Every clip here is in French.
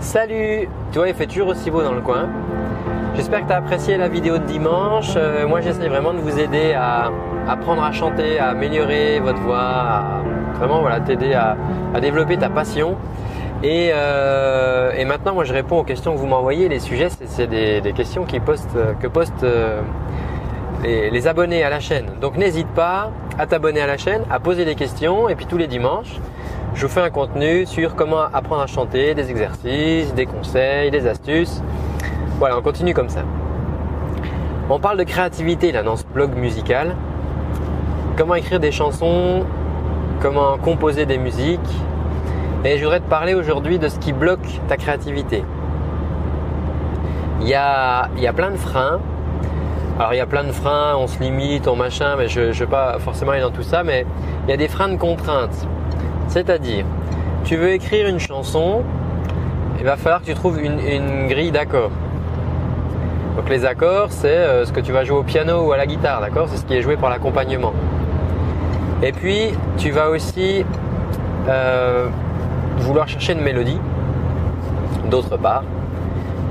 Salut Tu vois, il fait toujours aussi beau dans le coin. J'espère que tu as apprécié la vidéo de dimanche. Euh, moi, j'essaie vraiment de vous aider à apprendre à chanter, à améliorer votre voix, à vraiment voilà, t'aider à, développer ta passion. Euh, et, maintenant, moi, je réponds aux questions que vous m'envoyez. Les sujets, c'est des, questions que postent euh, les, abonnés à la chaîne. Donc, n'hésite pas à t'abonner à la chaîne, à poser des questions. Et puis, tous les dimanches, je vous fais un contenu sur comment apprendre à chanter, des exercices, des conseils, des astuces. Voilà, on continue comme ça. On parle de créativité là dans ce blog musical. Comment écrire des chansons, comment composer des musiques. Et je voudrais te parler aujourd'hui de ce qui bloque ta créativité. Il y a, il y a plein de freins. Alors il y a plein de freins, on se limite, on machin, mais je ne vais pas forcément aller dans tout ça, mais il y a des freins de contraintes. C'est-à-dire, tu veux écrire une chanson, il va falloir que tu trouves une, grille d'accords. Donc les accords, c'est euh, ce que tu vas jouer au piano ou à la guitare, d'accord? C'est ce qui est joué par l'accompagnement. Et puis, tu vas aussi euh, vouloir chercher une mélodie, d'autre part.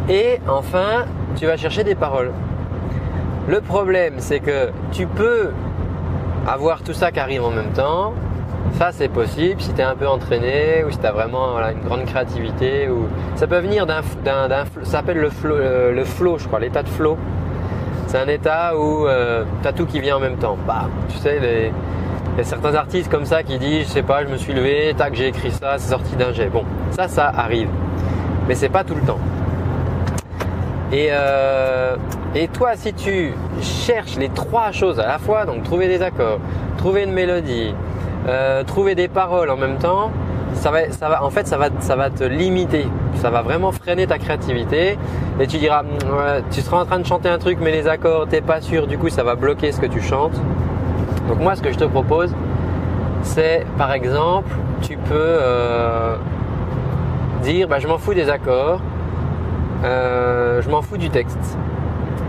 Et enfin, tu vas chercher des paroles. Le problème, c'est que tu peux avoir tout ça qui arrive en même temps, ça, c'est possible si tu es un peu entraîné ou si tu as vraiment une grande créativité. Ou... Ça peut venir d'un. Ça s'appelle le flow, le, flow, je crois, l'état de flow. C'est un état où euh, tu as tout qui vient en même temps. Bah, tu sais, il y a certains artistes comme ça qui disent, je sais pas, je me suis levé, tac, j'ai écrit ça, c'est sorti d'un jet. Bon, ça, ça arrive. Mais c'est pas tout le temps. Et, euh, et toi, si tu cherches les trois choses à la fois, donc trouver des accords, trouver une mélodie, euh, trouver des paroles en même temps, ça va, ça va, en fait, ça va, ça va te limiter. Ça va vraiment freiner ta créativité. Et tu diras, mm, tu seras en train de chanter un truc, mais les accords, t'es pas sûr. Du coup, ça va bloquer ce que tu chantes. Donc moi, ce que je te propose, c'est, par exemple, tu peux euh, dire, bah, je m'en fous des accords, euh, je m'en fous du texte,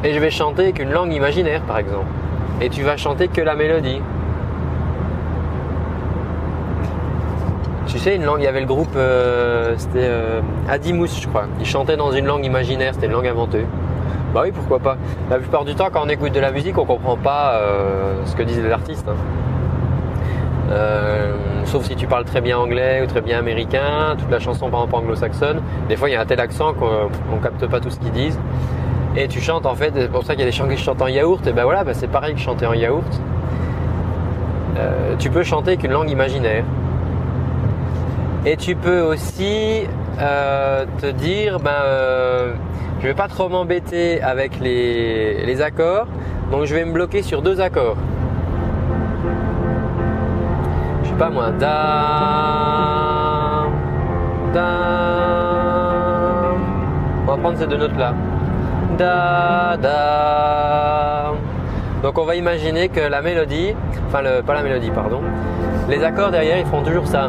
et je vais chanter qu'une langue imaginaire, par exemple. Et tu vas chanter que la mélodie. Tu sais, une langue, il y avait le groupe, euh, c'était euh, Adimous, je crois. Ils chantaient dans une langue imaginaire, c'était une langue inventée. Bah oui, pourquoi pas. La plupart du temps, quand on écoute de la musique, on comprend pas euh, ce que disent les artistes. Hein. sauf si tu parles très bien anglais ou très bien américain, toute la chanson par exemple anglo-saxonne. Des fois, il y a un tel accent qu'on ne capte pas tout ce qu'ils disent. Et tu chantes en fait, c'est pour ça qu'il y a des chants qui chantent en yaourt. Et ben voilà, ben c'est pareil que chanter en yaourt. tu peux chanter qu'une langue imaginaire. Et tu peux aussi euh, te dire, ben, euh, je vais pas trop m'embêter avec les, accords, donc je vais me bloquer sur deux accords. Je sais pas moi, da, da. On va prendre ces deux notes là. Da, da. Donc on va imaginer que la mélodie, enfin le, pas la mélodie, pardon, les accords derrière ils font toujours ça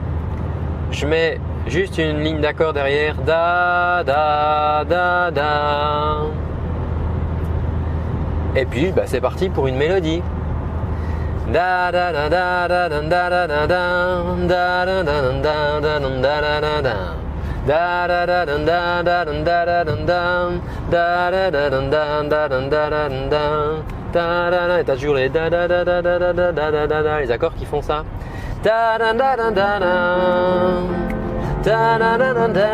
je mets juste une ligne d'accord derrière. Da, da, da, da. Et puis, bah, c'est parti pour une mélodie. Da toujours les accords qui font ça da da da da da da da da da da da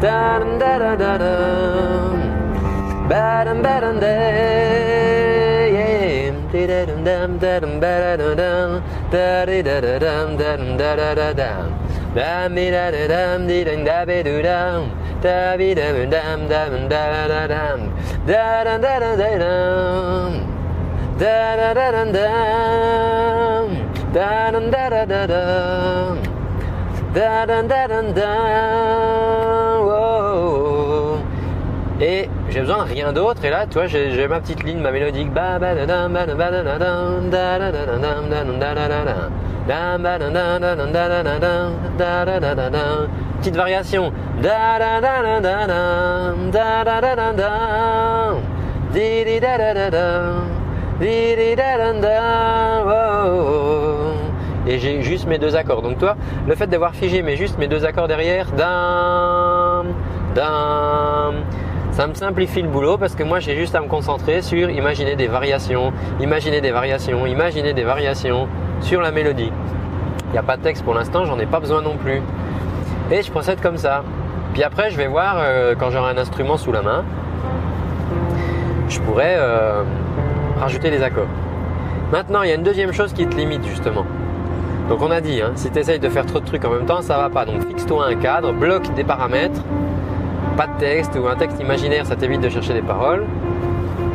da da da da da ba dum ba dum da yeah. Da dum dum da dum ba da dum da da da da dum da dum da da da dum da mi da da dum di dum da be do dum da bi dum dum dum da da dum da da da da da dum da da da da dum da da da da Et j'ai besoin de rien d'autre. Et là, tu vois, j'ai ma petite ligne, ma mélodique. Petite variation. J'ai juste mes deux accords. Donc toi, le fait d'avoir figé mais juste mes deux accords derrière, dam, dam, ça me simplifie le boulot parce que moi j'ai juste à me concentrer sur imaginer des variations, imaginer des variations, imaginer des variations sur la mélodie. Il n'y a pas de texte pour l'instant, j'en ai pas besoin non plus. Et je procède comme ça. Puis après, je vais voir euh, quand j'aurai un instrument sous la main, je pourrais euh, rajouter des accords. Maintenant, il y a une deuxième chose qui te limite justement. Donc on a dit, hein, si tu essayes de faire trop de trucs en même temps, ça va pas. Donc fixe-toi un cadre, bloque des paramètres, pas de texte ou un texte imaginaire, ça t'évite de chercher des paroles.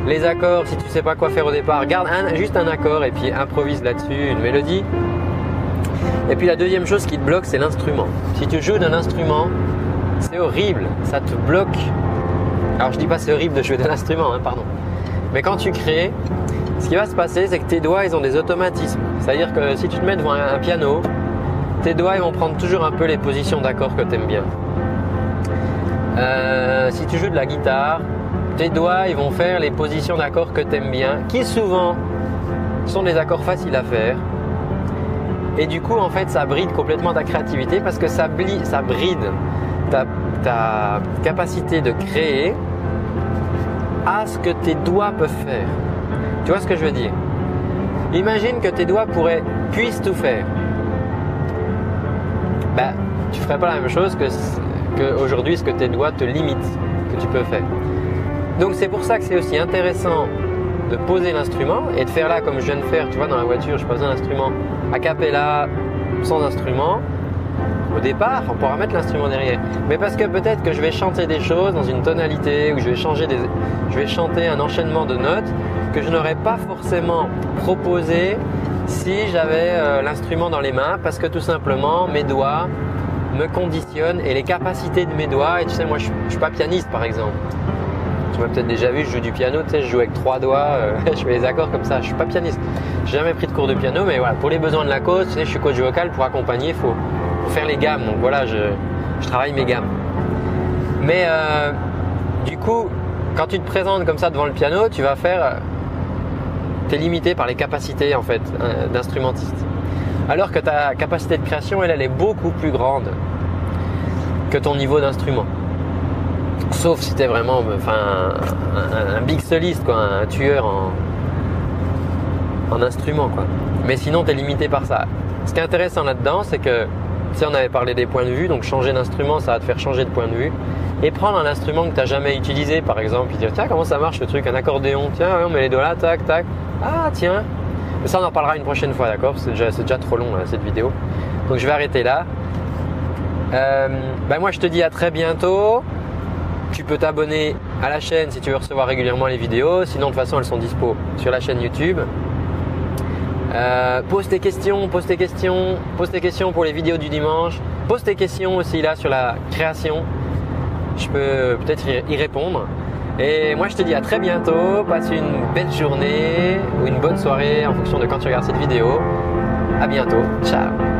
Les accords, si tu sais pas quoi faire au départ, garde juste un accord et puis improvise là-dessus une mélodie. Et puis la deuxième chose qui te bloque, c'est l'instrument. Si tu joues d'un instrument, c'est horrible, ça te bloque. Alors je dis pas c'est horrible de jouer d'un instrument, hein, pardon. Mais quand tu crées, ce qui va se passer, c'est que tes doigts, ils ont des automatismes. C'est-à-dire que si tu te mets devant un, piano, tes doigts, vont prendre toujours un peu les positions d'accords que tu aimes bien. Euh, si tu joues de la guitare, tes doigts, vont faire les positions d'accords que tu aimes bien, qui souvent sont des accords faciles à faire. Et du coup, en fait, ça bride complètement ta créativité parce que ça, bride ta capacité de créer à ce que tes doigts peuvent faire. Tu vois ce que je veux dire? Imagine que tes doigts pourraient, puissent tout faire. Ben, tu ferais pas la même chose que, aujourd'hui ce que tes doigts te limitent, que tu peux faire. Donc c'est pour ça que c'est aussi intéressant de poser l'instrument et de faire là comme je viens de faire, tu vois, dans la voiture, je pose un instrument a cappella, sans instrument. Au départ, on pourra mettre l'instrument derrière. Mais parce que peut-être que je vais chanter des choses dans une tonalité ou je vais changer des, je vais chanter un enchaînement de notes que je n'aurais pas forcément proposé si j'avais euh, l'instrument dans les mains parce que tout simplement mes doigts me conditionnent et les capacités de mes doigts. Et tu sais, moi je, suis- pas pianiste par exemple. Tu m'as peut-être déjà vu, je joue du piano, tu sais, je joue avec trois doigts, euh, je fais les accords comme ça. Je suis pas pianiste. J'ai jamais pris de cours de piano, mais voilà, pour les besoins de la cause, tu sais, je suis coach vocal pour accompagner, il faut, faire les gammes. Donc voilà, je, je travaille mes gammes. Mais euh, du coup, quand tu te présentes comme ça devant le piano, tu vas faire. Tu es limité par les capacités en fait euh, d'instrumentiste. Alors que ta capacité de création, elle, elle est beaucoup plus grande que ton niveau d'instrument. Sauf si tu es vraiment enfin, un, un- big soliste, quoi, un tueur en, en instrument. Quoi. Mais sinon, tu es limité par ça. Ce qui est intéressant là-dedans, c'est que, tu sais, on avait parlé des points de vue, donc changer d'instrument, ça va te faire changer de point de vue. Et prendre un instrument que tu n'as jamais utilisé, par exemple, et dire, tiens, comment ça marche ce truc, un accordéon, tiens, on met les doigts là, tac, tac. Ah, tiens. Ça, on en parlera une prochaine fois, d'accord C'est déjà, trop long, cette vidéo. Donc, je vais arrêter là. Euh, ben moi, je te dis à très bientôt. Tu peux t'abonner à la chaîne si tu veux recevoir régulièrement les vidéos. Sinon, de toute façon, elles sont dispo sur la chaîne YouTube. Euh, pose tes questions, pose tes questions, pose tes questions pour les vidéos du dimanche. Pose tes questions aussi là sur la création. Je peux peut-être y répondre. Et moi, je te dis à très bientôt. Passe une belle journée ou une bonne soirée en fonction de quand tu regardes cette vidéo. À bientôt. Ciao.